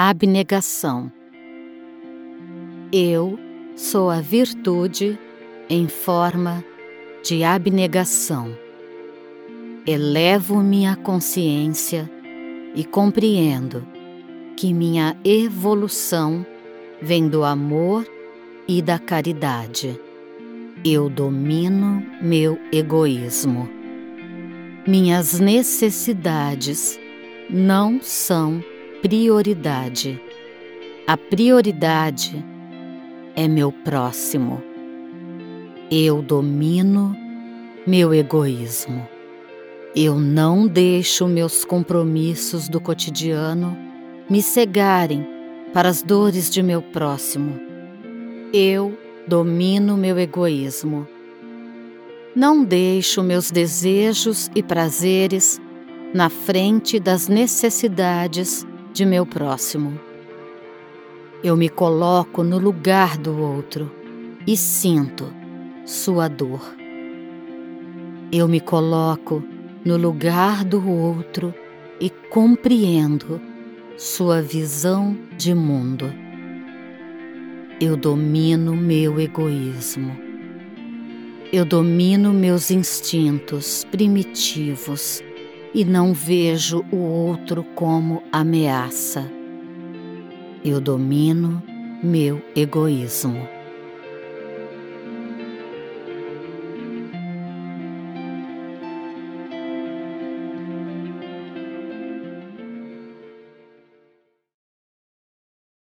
abnegação. Eu sou a virtude em forma de abnegação. Elevo minha consciência e compreendo que minha evolução vem do amor e da caridade. Eu domino meu egoísmo. Minhas necessidades não são prioridade. A prioridade é meu próximo. Eu domino meu egoísmo. Eu não deixo meus compromissos do cotidiano me cegarem para as dores de meu próximo. Eu domino meu egoísmo. Não deixo meus desejos e prazeres na frente das necessidades de meu próximo. Eu me coloco no lugar do outro e sinto sua dor. Eu me coloco no lugar do outro e compreendo sua visão de mundo. Eu domino meu egoísmo. Eu domino meus instintos primitivos e não vejo o outro como ameaça. Eu domino meu egoísmo.